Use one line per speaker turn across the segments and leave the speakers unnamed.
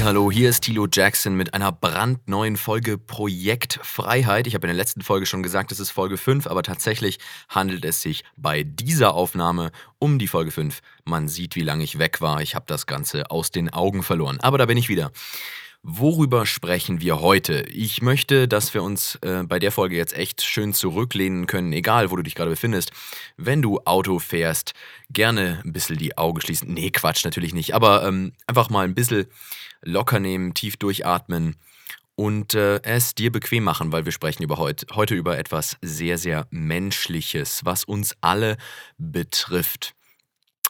Hallo, hier ist Tilo Jackson mit einer brandneuen Folge Projekt Freiheit. Ich habe in der letzten Folge schon gesagt, es ist Folge 5, aber tatsächlich handelt es sich bei dieser Aufnahme um die Folge 5. Man sieht, wie lange ich weg war. Ich habe das Ganze aus den Augen verloren. Aber da bin ich wieder. Worüber sprechen wir heute? Ich möchte, dass wir uns äh, bei der Folge jetzt echt schön zurücklehnen können, egal wo du dich gerade befindest. Wenn du Auto fährst, gerne ein bisschen die Augen schließen. Nee, Quatsch, natürlich nicht. Aber ähm, einfach mal ein bisschen locker nehmen, tief durchatmen und äh, es dir bequem machen, weil wir sprechen über heut, heute über etwas sehr, sehr Menschliches, was uns alle betrifft.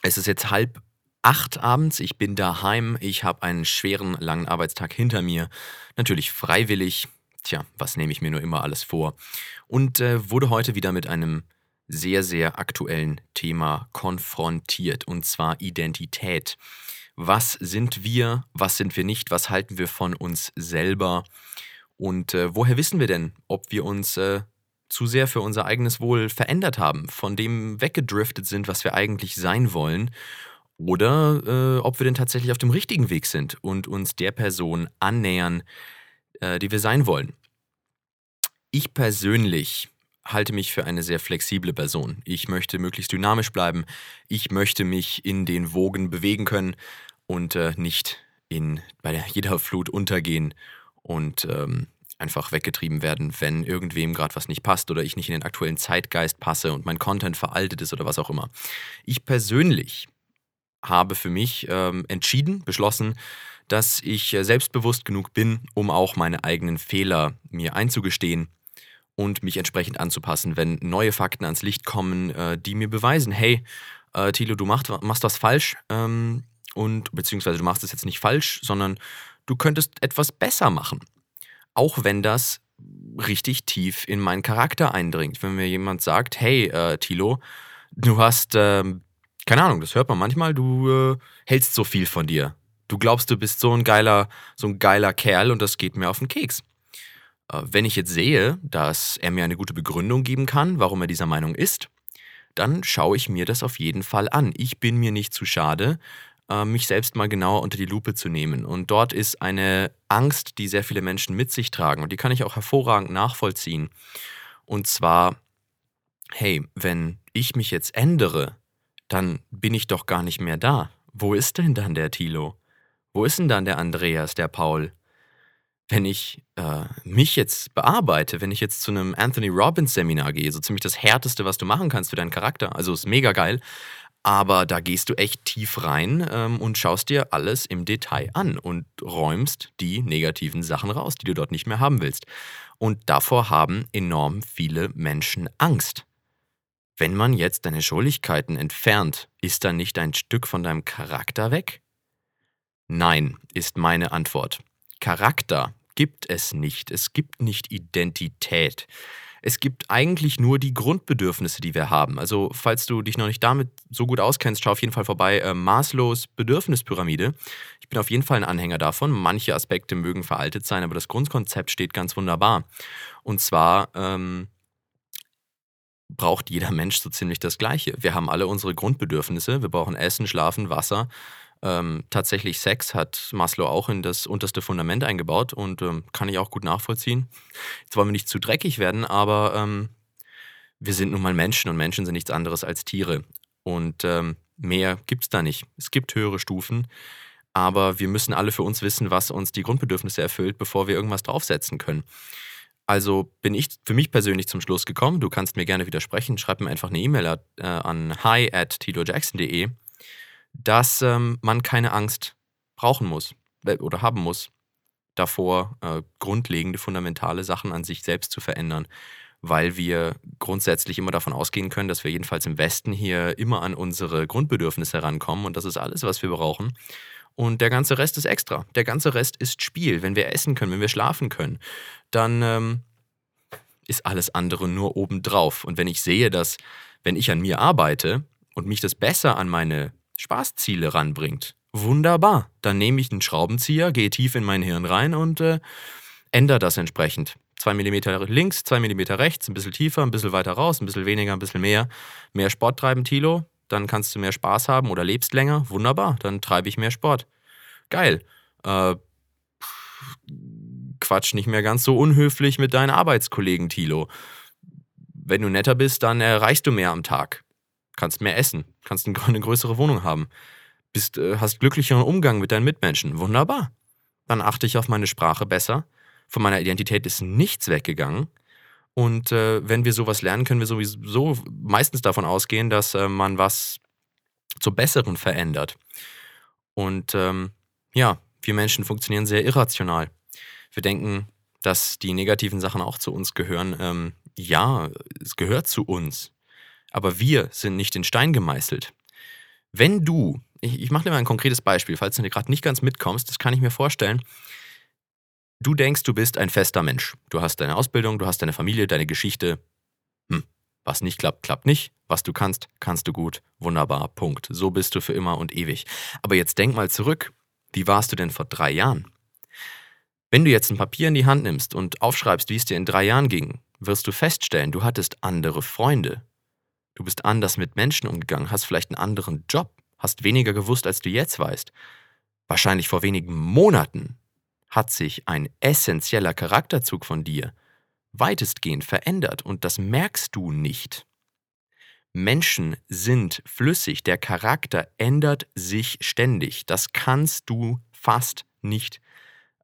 Es ist jetzt halb acht abends, ich bin daheim, ich habe einen schweren, langen Arbeitstag hinter mir. Natürlich freiwillig. Tja, was nehme ich mir nur immer alles vor? Und äh, wurde heute wieder mit einem sehr, sehr aktuellen Thema konfrontiert, und zwar Identität. Was sind wir, was sind wir nicht, was halten wir von uns selber und äh, woher wissen wir denn, ob wir uns äh, zu sehr für unser eigenes Wohl verändert haben, von dem weggedriftet sind, was wir eigentlich sein wollen oder äh, ob wir denn tatsächlich auf dem richtigen Weg sind und uns der Person annähern, äh, die wir sein wollen. Ich persönlich halte mich für eine sehr flexible Person. Ich möchte möglichst dynamisch bleiben. Ich möchte mich in den Wogen bewegen können und äh, nicht in, bei jeder Flut untergehen und ähm, einfach weggetrieben werden, wenn irgendwem gerade was nicht passt oder ich nicht in den aktuellen Zeitgeist passe und mein Content veraltet ist oder was auch immer. Ich persönlich habe für mich ähm, entschieden, beschlossen, dass ich äh, selbstbewusst genug bin, um auch meine eigenen Fehler mir einzugestehen und mich entsprechend anzupassen, wenn neue Fakten ans Licht kommen, äh, die mir beweisen, hey, äh, Thilo, du machst, machst was falsch ähm, und beziehungsweise du machst es jetzt nicht falsch, sondern du könntest etwas besser machen. Auch wenn das richtig tief in meinen Charakter eindringt. Wenn mir jemand sagt, hey, äh, Thilo, du hast ähm, keine Ahnung, das hört man manchmal, du äh, hältst so viel von dir. Du glaubst, du bist so ein geiler, so ein geiler Kerl und das geht mir auf den Keks. Äh, wenn ich jetzt sehe, dass er mir eine gute Begründung geben kann, warum er dieser Meinung ist, dann schaue ich mir das auf jeden Fall an. Ich bin mir nicht zu schade, äh, mich selbst mal genauer unter die Lupe zu nehmen. Und dort ist eine Angst, die sehr viele Menschen mit sich tragen und die kann ich auch hervorragend nachvollziehen. Und zwar, hey, wenn ich mich jetzt ändere, dann bin ich doch gar nicht mehr da. Wo ist denn dann der Thilo? Wo ist denn dann der Andreas, der Paul? Wenn ich äh, mich jetzt bearbeite, wenn ich jetzt zu einem Anthony Robbins Seminar gehe, so ziemlich das Härteste, was du machen kannst für deinen Charakter, also ist mega geil, aber da gehst du echt tief rein ähm, und schaust dir alles im Detail an und räumst die negativen Sachen raus, die du dort nicht mehr haben willst. Und davor haben enorm viele Menschen Angst. Wenn man jetzt deine Schuldigkeiten entfernt, ist dann nicht ein Stück von deinem Charakter weg? Nein, ist meine Antwort. Charakter gibt es nicht. Es gibt nicht Identität. Es gibt eigentlich nur die Grundbedürfnisse, die wir haben. Also, falls du dich noch nicht damit so gut auskennst, schau auf jeden Fall vorbei. Äh, Maslows Bedürfnispyramide. Ich bin auf jeden Fall ein Anhänger davon. Manche Aspekte mögen veraltet sein, aber das Grundkonzept steht ganz wunderbar. Und zwar ähm, braucht jeder Mensch so ziemlich das Gleiche. Wir haben alle unsere Grundbedürfnisse. Wir brauchen Essen, Schlafen, Wasser. Ähm, tatsächlich Sex hat Maslow auch in das unterste Fundament eingebaut und ähm, kann ich auch gut nachvollziehen. Jetzt wollen wir nicht zu dreckig werden, aber ähm, wir sind nun mal Menschen und Menschen sind nichts anderes als Tiere. Und ähm, mehr gibt es da nicht. Es gibt höhere Stufen, aber wir müssen alle für uns wissen, was uns die Grundbedürfnisse erfüllt, bevor wir irgendwas draufsetzen können. Also bin ich für mich persönlich zum Schluss gekommen. Du kannst mir gerne widersprechen. Schreib mir einfach eine E-Mail äh, an hi at tilojackson.de, dass ähm, man keine Angst brauchen muss äh, oder haben muss, davor äh, grundlegende, fundamentale Sachen an sich selbst zu verändern, weil wir grundsätzlich immer davon ausgehen können, dass wir jedenfalls im Westen hier immer an unsere Grundbedürfnisse herankommen und das ist alles, was wir brauchen. Und der ganze Rest ist extra. Der ganze Rest ist Spiel. Wenn wir essen können, wenn wir schlafen können, dann ähm, ist alles andere nur obendrauf. Und wenn ich sehe, dass, wenn ich an mir arbeite und mich das besser an meine Spaßziele ranbringt, wunderbar. Dann nehme ich einen Schraubenzieher, gehe tief in mein Hirn rein und äh, ändere das entsprechend. Zwei Millimeter links, zwei Millimeter rechts, ein bisschen tiefer, ein bisschen weiter raus, ein bisschen weniger, ein bisschen mehr. Mehr Sport treiben, Tilo, dann kannst du mehr Spaß haben oder lebst länger. Wunderbar, dann treibe ich mehr Sport. Geil. Äh, quatsch nicht mehr ganz so unhöflich mit deinen Arbeitskollegen, Tilo. Wenn du netter bist, dann erreichst du mehr am Tag. Kannst mehr essen, kannst eine größere Wohnung haben, bist, äh, hast glücklicheren Umgang mit deinen Mitmenschen. Wunderbar. Dann achte ich auf meine Sprache besser. Von meiner Identität ist nichts weggegangen. Und äh, wenn wir sowas lernen, können wir sowieso meistens davon ausgehen, dass äh, man was zur Besseren verändert. Und ähm, ja, wir Menschen funktionieren sehr irrational. Wir denken, dass die negativen Sachen auch zu uns gehören. Ähm, ja, es gehört zu uns. Aber wir sind nicht in Stein gemeißelt. Wenn du, ich, ich mache dir mal ein konkretes Beispiel, falls du gerade nicht ganz mitkommst, das kann ich mir vorstellen. Du denkst, du bist ein fester Mensch. Du hast deine Ausbildung, du hast deine Familie, deine Geschichte. Hm, was nicht klappt, klappt nicht. Was du kannst, kannst du gut. Wunderbar, Punkt. So bist du für immer und ewig. Aber jetzt denk mal zurück. Wie warst du denn vor drei Jahren? Wenn du jetzt ein Papier in die Hand nimmst und aufschreibst, wie es dir in drei Jahren ging, wirst du feststellen, du hattest andere Freunde. Du bist anders mit Menschen umgegangen, hast vielleicht einen anderen Job, hast weniger gewusst, als du jetzt weißt. Wahrscheinlich vor wenigen Monaten hat sich ein essentieller Charakterzug von dir weitestgehend verändert und das merkst du nicht. Menschen sind flüssig, der Charakter ändert sich ständig. Das kannst du fast nicht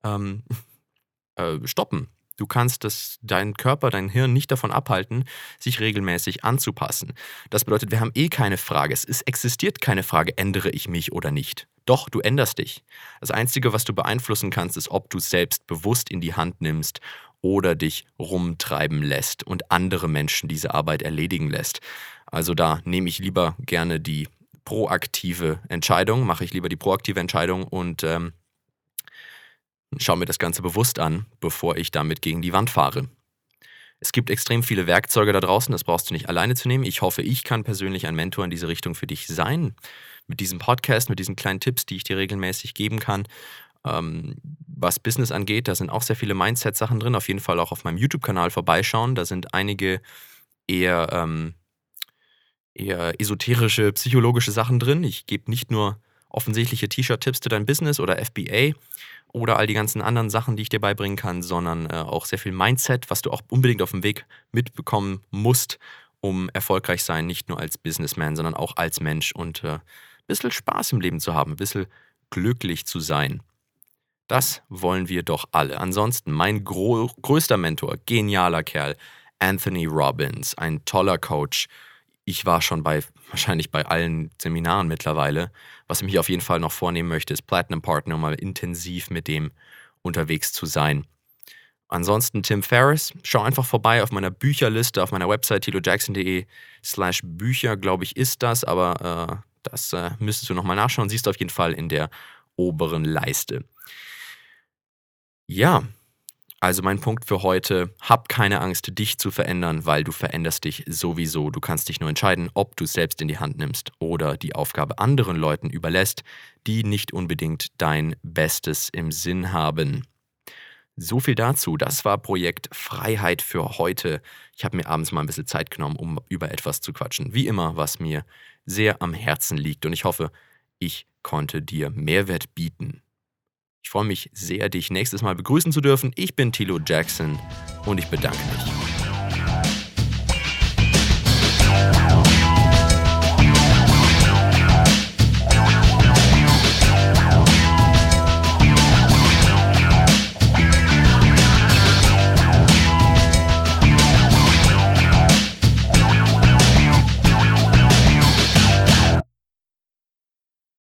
ähm, äh, stoppen. Du kannst das, deinen Körper, dein Hirn nicht davon abhalten, sich regelmäßig anzupassen. Das bedeutet, wir haben eh keine Frage. Es existiert keine Frage, ändere ich mich oder nicht. Doch, du änderst dich. Das Einzige, was du beeinflussen kannst, ist, ob du es selbst bewusst in die Hand nimmst oder dich rumtreiben lässt und andere Menschen diese Arbeit erledigen lässt. Also da nehme ich lieber gerne die proaktive Entscheidung, mache ich lieber die proaktive Entscheidung und ähm, schaue mir das Ganze bewusst an, bevor ich damit gegen die Wand fahre. Es gibt extrem viele Werkzeuge da draußen, das brauchst du nicht alleine zu nehmen. Ich hoffe, ich kann persönlich ein Mentor in diese Richtung für dich sein. Mit diesem Podcast, mit diesen kleinen Tipps, die ich dir regelmäßig geben kann. Ähm, was Business angeht, da sind auch sehr viele Mindset-Sachen drin. Auf jeden Fall auch auf meinem YouTube-Kanal vorbeischauen. Da sind einige eher ähm, eher esoterische, psychologische Sachen drin. Ich gebe nicht nur offensichtliche T-Shirt-Tipps zu deinem Business oder FBA oder all die ganzen anderen Sachen, die ich dir beibringen kann, sondern äh, auch sehr viel Mindset, was du auch unbedingt auf dem Weg mitbekommen musst, um erfolgreich sein, nicht nur als Businessman, sondern auch als Mensch und äh, ein bisschen Spaß im Leben zu haben, ein bisschen glücklich zu sein. Das wollen wir doch alle. Ansonsten mein größter Mentor, genialer Kerl, Anthony Robbins, ein toller Coach, ich war schon bei wahrscheinlich bei allen Seminaren mittlerweile. Was ich mich auf jeden Fall noch vornehmen möchte, ist Platinum Partner, um mal intensiv mit dem unterwegs zu sein. Ansonsten Tim Ferriss, schau einfach vorbei auf meiner Bücherliste auf meiner Website tilojackson.de slash Bücher, glaube ich, ist das, aber äh, das äh, müsstest du nochmal nachschauen, siehst du auf jeden Fall in der oberen Leiste. Ja, also mein Punkt für heute, hab keine Angst, dich zu verändern, weil du veränderst dich sowieso. Du kannst dich nur entscheiden, ob du es selbst in die Hand nimmst oder die Aufgabe anderen Leuten überlässt, die nicht unbedingt dein Bestes im Sinn haben. So viel dazu. Das war Projekt Freiheit für heute. Ich habe mir abends mal ein bisschen Zeit genommen, um über etwas zu quatschen. Wie immer, was mir sehr am Herzen liegt. Und ich hoffe, ich konnte dir Mehrwert bieten. Ich freue mich sehr, dich nächstes Mal begrüßen zu dürfen. Ich bin Tilo Jackson und ich bedanke mich.